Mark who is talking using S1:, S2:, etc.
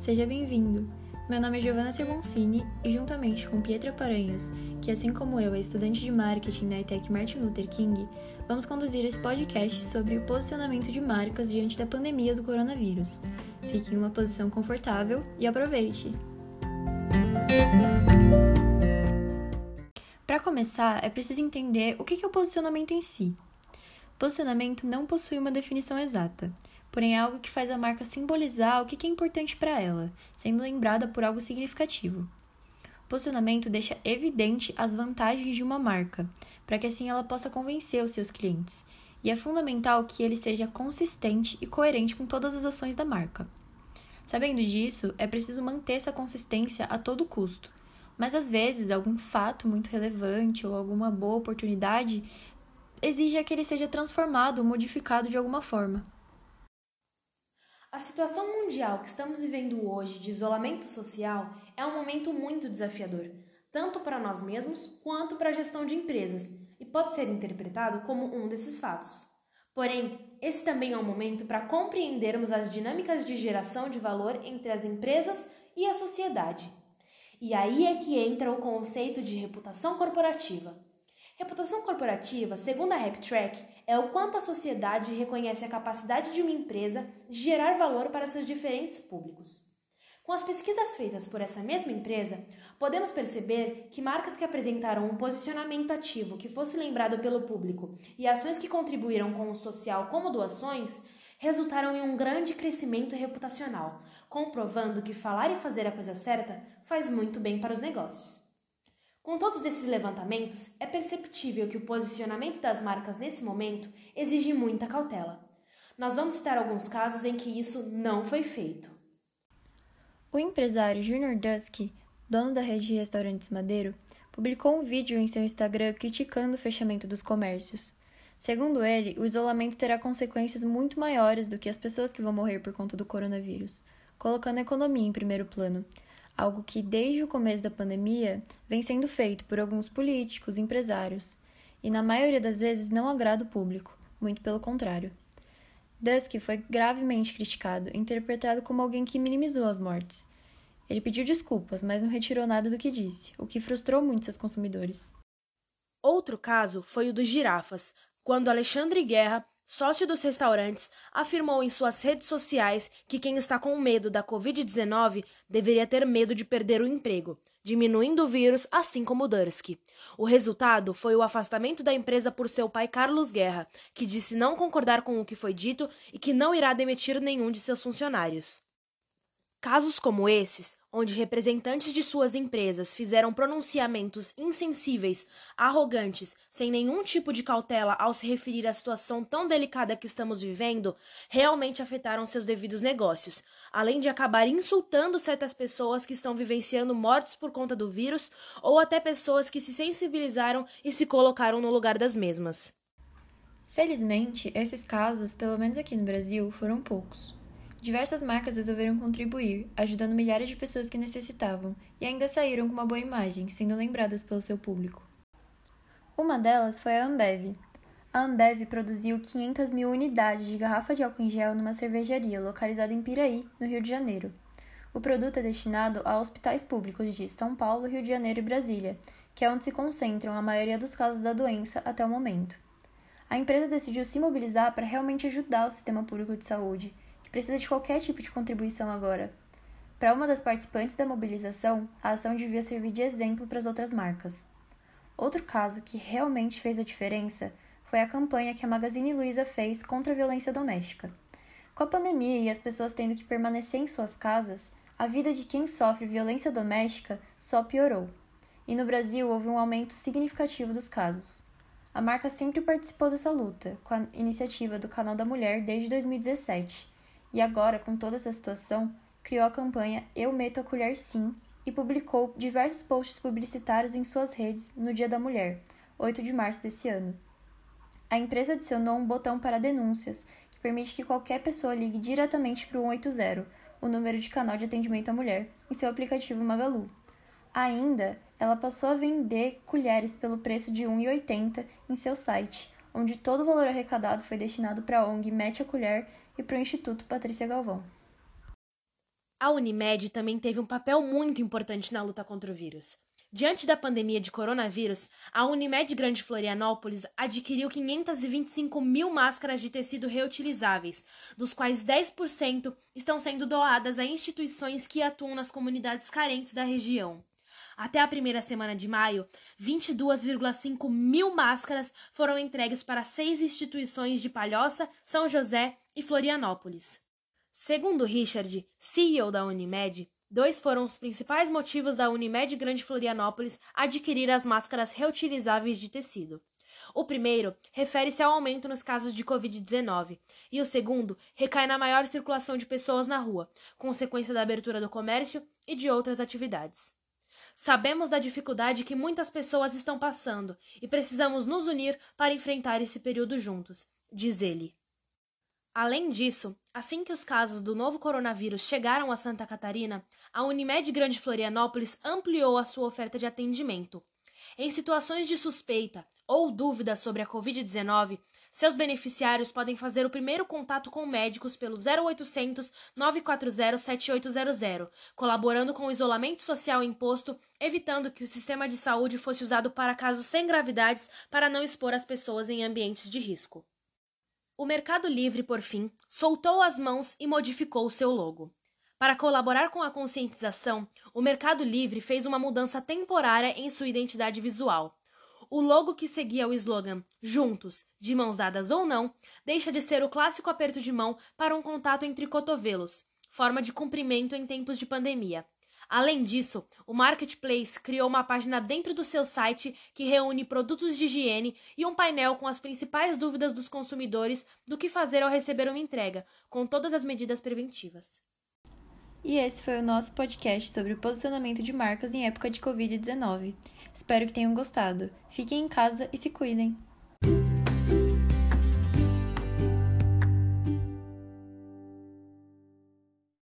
S1: seja bem-vindo. Meu nome é Giovanna Serboncini e, juntamente com Pietra Paranhos, que assim como eu é estudante de marketing na ETEC Martin Luther King, vamos conduzir esse podcast sobre o posicionamento de marcas diante da pandemia do coronavírus. Fique em uma posição confortável e aproveite! Para começar, é preciso entender o que é o posicionamento em si. Posicionamento não possui uma definição exata, porém é algo que faz a marca simbolizar o que é importante para ela, sendo lembrada por algo significativo. Posicionamento deixa evidente as vantagens de uma marca, para que assim ela possa convencer os seus clientes, e é fundamental que ele seja consistente e coerente com todas as ações da marca. Sabendo disso, é preciso manter essa consistência a todo custo, mas às vezes algum fato muito relevante ou alguma boa oportunidade exige que ele seja transformado ou modificado de alguma forma.
S2: A situação mundial que estamos vivendo hoje de isolamento social é um momento muito desafiador, tanto para nós mesmos quanto para a gestão de empresas, e pode ser interpretado como um desses fatos. Porém, esse também é um momento para compreendermos as dinâmicas de geração de valor entre as empresas e a sociedade e aí é que entra o conceito de reputação corporativa. Reputação corporativa, segundo a RepTrack, é o quanto a sociedade reconhece a capacidade de uma empresa de gerar valor para seus diferentes públicos. Com as pesquisas feitas por essa mesma empresa, podemos perceber que marcas que apresentaram um posicionamento ativo que fosse lembrado pelo público e ações que contribuíram com o social, como doações, resultaram em um grande crescimento reputacional, comprovando que falar e fazer a coisa certa faz muito bem para os negócios. Com todos esses levantamentos, é perceptível que o posicionamento das marcas nesse momento exige muita cautela. Nós vamos citar alguns casos em que isso não foi feito.
S1: O empresário Junior Dusky, dono da rede de restaurantes Madeiro, publicou um vídeo em seu Instagram criticando o fechamento dos comércios. Segundo ele, o isolamento terá consequências muito maiores do que as pessoas que vão morrer por conta do coronavírus, colocando a economia em primeiro plano, algo que desde o começo da pandemia vem sendo feito por alguns políticos, empresários, e na maioria das vezes não agrada o público, muito pelo contrário. Dusky foi gravemente criticado, interpretado como alguém que minimizou as mortes. Ele pediu desculpas, mas não retirou nada do que disse, o que frustrou muito seus consumidores.
S2: Outro caso foi o dos girafas, quando Alexandre Guerra, sócio dos restaurantes, afirmou em suas redes sociais que quem está com medo da Covid-19 deveria ter medo de perder o emprego, diminuindo o vírus, assim como Dursky. O resultado foi o afastamento da empresa por seu pai Carlos Guerra, que disse não concordar com o que foi dito e que não irá demitir nenhum de seus funcionários. Casos como esses, onde representantes de suas empresas fizeram pronunciamentos insensíveis, arrogantes, sem nenhum tipo de cautela ao se referir à situação tão delicada que estamos vivendo, realmente afetaram seus devidos negócios, além de acabar insultando certas pessoas que estão vivenciando mortes por conta do vírus ou até pessoas que se sensibilizaram e se colocaram no lugar das mesmas.
S1: Felizmente, esses casos, pelo menos aqui no Brasil, foram poucos. Diversas marcas resolveram contribuir, ajudando milhares de pessoas que necessitavam, e ainda saíram com uma boa imagem, sendo lembradas pelo seu público. Uma delas foi a Ambev. A Ambev produziu 500 mil unidades de garrafa de álcool em gel numa cervejaria localizada em Piraí, no Rio de Janeiro. O produto é destinado a hospitais públicos de São Paulo, Rio de Janeiro e Brasília, que é onde se concentram a maioria dos casos da doença até o momento. A empresa decidiu se mobilizar para realmente ajudar o sistema público de saúde que precisa de qualquer tipo de contribuição agora. Para uma das participantes da mobilização, a ação devia servir de exemplo para as outras marcas. Outro caso que realmente fez a diferença foi a campanha que a Magazine Luiza fez contra a violência doméstica. Com a pandemia e as pessoas tendo que permanecer em suas casas, a vida de quem sofre violência doméstica só piorou. E no Brasil houve um aumento significativo dos casos. A marca sempre participou dessa luta, com a iniciativa do Canal da Mulher desde 2017, e agora, com toda essa situação, criou a campanha Eu Meto a Colher Sim e publicou diversos posts publicitários em suas redes no Dia da Mulher, 8 de março desse ano. A empresa adicionou um botão para denúncias, que permite que qualquer pessoa ligue diretamente para o 180, o número de canal de atendimento à mulher, em seu aplicativo Magalu. Ainda, ela passou a vender colheres pelo preço de R$ 1,80 em seu site, onde todo o valor arrecadado foi destinado para a ONG Mete a Colher e para o Instituto Patrícia Galvão.
S2: A Unimed também teve um papel muito importante na luta contra o vírus. Diante da pandemia de coronavírus, a Unimed Grande Florianópolis adquiriu 525 mil máscaras de tecido reutilizáveis, dos quais 10% estão sendo doadas a instituições que atuam nas comunidades carentes da região. Até a primeira semana de maio, 22,5 mil máscaras foram entregues para seis instituições de Palhoça, São José e Florianópolis. Segundo Richard, CEO da Unimed, Dois foram os principais motivos da Unimed Grande Florianópolis adquirir as máscaras reutilizáveis de tecido. O primeiro refere-se ao aumento nos casos de Covid-19, e o segundo recai na maior circulação de pessoas na rua, consequência da abertura do comércio e de outras atividades. Sabemos da dificuldade que muitas pessoas estão passando e precisamos nos unir para enfrentar esse período juntos, diz ele. Além disso, assim que os casos do novo coronavírus chegaram a Santa Catarina, a Unimed Grande Florianópolis ampliou a sua oferta de atendimento. Em situações de suspeita ou dúvida sobre a Covid-19, seus beneficiários podem fazer o primeiro contato com médicos pelo 0800 940 7800, colaborando com o isolamento social imposto, evitando que o sistema de saúde fosse usado para casos sem gravidades para não expor as pessoas em ambientes de risco. O Mercado Livre, por fim, soltou as mãos e modificou seu logo. Para colaborar com a conscientização, o Mercado Livre fez uma mudança temporária em sua identidade visual. O logo que seguia o slogan Juntos, de mãos dadas ou não, deixa de ser o clássico aperto de mão para um contato entre cotovelos, forma de cumprimento em tempos de pandemia. Além disso, o Marketplace criou uma página dentro do seu site que reúne produtos de higiene e um painel com as principais dúvidas dos consumidores do que fazer ao receber uma entrega, com todas as medidas preventivas.
S1: E esse foi o nosso podcast sobre o posicionamento de marcas em época de Covid-19. Espero que tenham gostado. Fiquem em casa e se cuidem!